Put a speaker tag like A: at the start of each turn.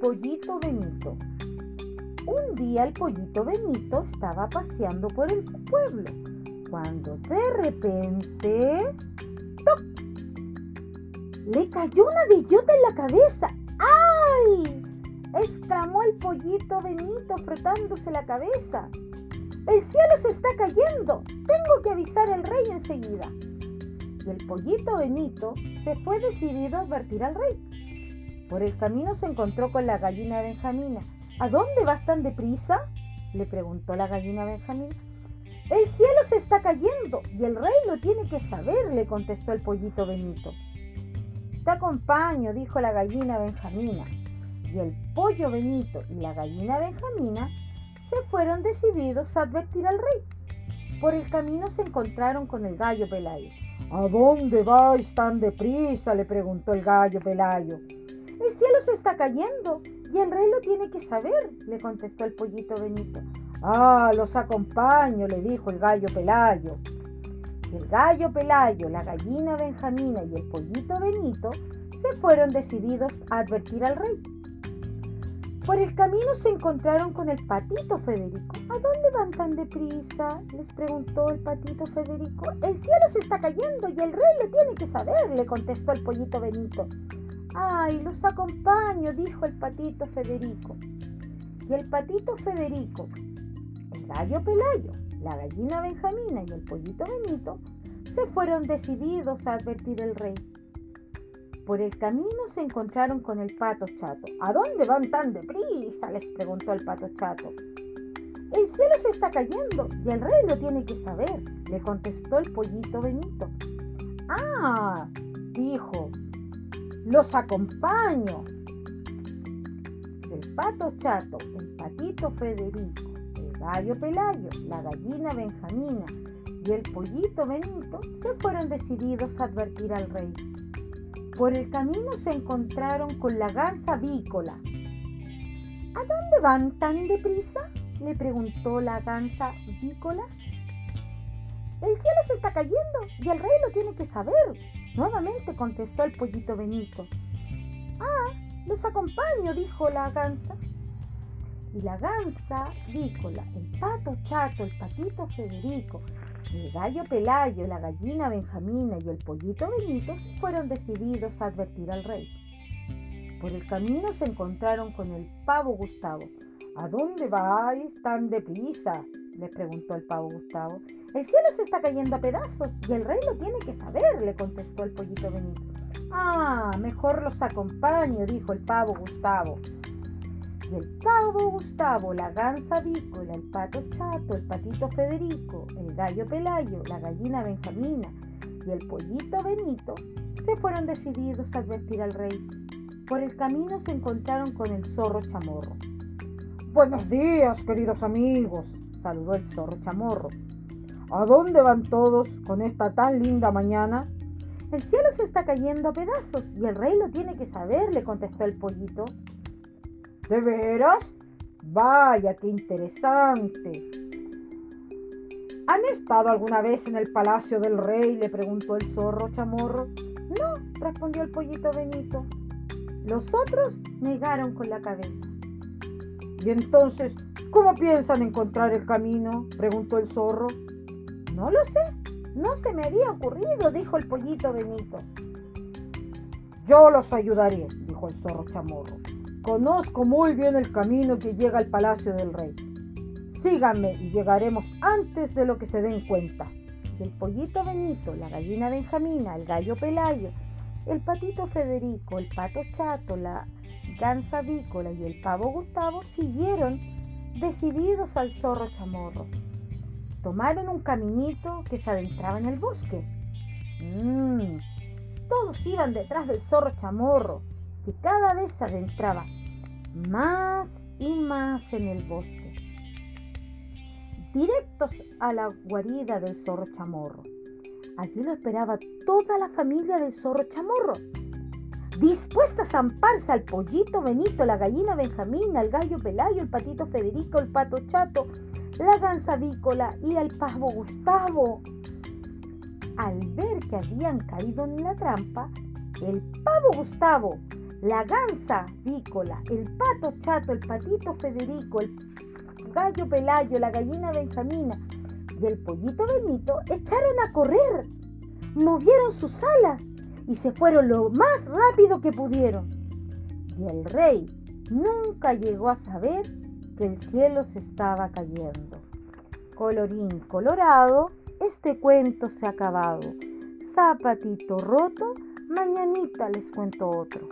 A: pollito Benito. Un día el pollito Benito estaba paseando por el pueblo, cuando de repente... Le cayó una bellota en la cabeza. ¡Ay! exclamó el pollito Benito frotándose la cabeza. El cielo se está cayendo. Tengo que avisar al rey enseguida. Y el pollito Benito se fue decidido a advertir al rey. Por el camino se encontró con la gallina Benjamina. ¿A dónde vas tan deprisa? le preguntó la gallina Benjamina. El cielo se está cayendo y el rey lo tiene que saber, le contestó el pollito Benito. Te acompaño, dijo la gallina Benjamina. Y el pollo Benito y la gallina Benjamina se fueron decididos a advertir al rey. Por el camino se encontraron con el gallo Pelayo. ¿A dónde vais tan deprisa? le preguntó el gallo Pelayo. El cielo se está cayendo y el rey lo tiene que saber, le contestó el pollito Benito. Ah, los acompaño, le dijo el gallo Pelayo. El gallo Pelayo, la gallina Benjamina y el pollito Benito se fueron decididos a advertir al rey. Por el camino se encontraron con el patito Federico. ¿A dónde van tan deprisa? les preguntó el patito Federico. El cielo se está cayendo y el rey lo tiene que saber, le contestó el pollito Benito. Ay, los acompaño, dijo el patito Federico. Y el patito Federico, el gallo Pelayo, la gallina Benjamina y el pollito Benito se fueron decididos a advertir al rey. Por el camino se encontraron con el pato chato. ¿A dónde van tan deprisa? les preguntó el pato chato. El cielo se está cayendo y el rey lo tiene que saber, le contestó el pollito Benito. Ah, dijo, los acompaño. El pato chato, el patito Federico, el gallo Pelayo, la gallina Benjamina y el pollito Benito se fueron decididos a advertir al rey. Por el camino se encontraron con la gansa vícola. ¿A dónde van tan deprisa? le preguntó la gansa vícola. El cielo se está cayendo y el rey lo tiene que saber, Nuevamente contestó el pollito Benito. Ah, los acompaño, dijo la gansa. Y la gansa vícola, el pato chato, el patito Federico, el gallo Pelayo, la gallina Benjamina y el pollito Benito fueron decididos a advertir al rey. Por el camino se encontraron con el pavo Gustavo. ¿A dónde vais tan deprisa? le preguntó el pavo Gustavo. El cielo se está cayendo a pedazos y el rey lo tiene que saber, le contestó el pollito Benito. Ah, mejor los acompaño, dijo el pavo Gustavo. Y el pavo Gustavo, la gansa vícola, el pato chato, el patito Federico, el gallo Pelayo, la gallina Benjamina y el pollito Benito se fueron decididos a advertir al rey. Por el camino se encontraron con el zorro chamorro. Buenos días, queridos amigos, saludó el zorro chamorro. ¿A dónde van todos con esta tan linda mañana? El cielo se está cayendo a pedazos y el rey lo tiene que saber, le contestó el pollito. ¿De veras? Vaya, qué interesante. ¿Han estado alguna vez en el palacio del rey? le preguntó el zorro chamorro. No, respondió el pollito Benito. Los otros negaron con la cabeza. ¿Y entonces cómo piensan encontrar el camino? preguntó el zorro. No lo sé, no se me había ocurrido, dijo el pollito Benito. Yo los ayudaré, dijo el zorro chamorro. Conozco muy bien el camino que llega al palacio del rey. Síganme y llegaremos antes de lo que se den cuenta. el pollito Benito, la gallina Benjamina, el gallo Pelayo, el patito Federico, el pato Chato, la gansa Vícola y el pavo Gustavo siguieron decididos al zorro chamorro tomaron un caminito que se adentraba en el bosque. Mm, todos iban detrás del zorro chamorro, que cada vez se adentraba más y más en el bosque. Directos a la guarida del zorro chamorro. Allí lo esperaba toda la familia del zorro chamorro, dispuesta a zamparse al pollito Benito, la gallina Benjamina, el gallo Pelayo, el patito Federico, el pato Chato, la gansa vícola y el pavo Gustavo. Al ver que habían caído en la trampa, el pavo Gustavo, la gansa vícola, el pato chato, el patito Federico, el gallo Pelayo, la gallina Benjamina y el pollito Benito echaron a correr, movieron sus alas y se fueron lo más rápido que pudieron. Y el rey nunca llegó a saber el cielo se estaba cayendo. Colorín colorado, este cuento se ha acabado. Zapatito roto, mañanita les cuento otro.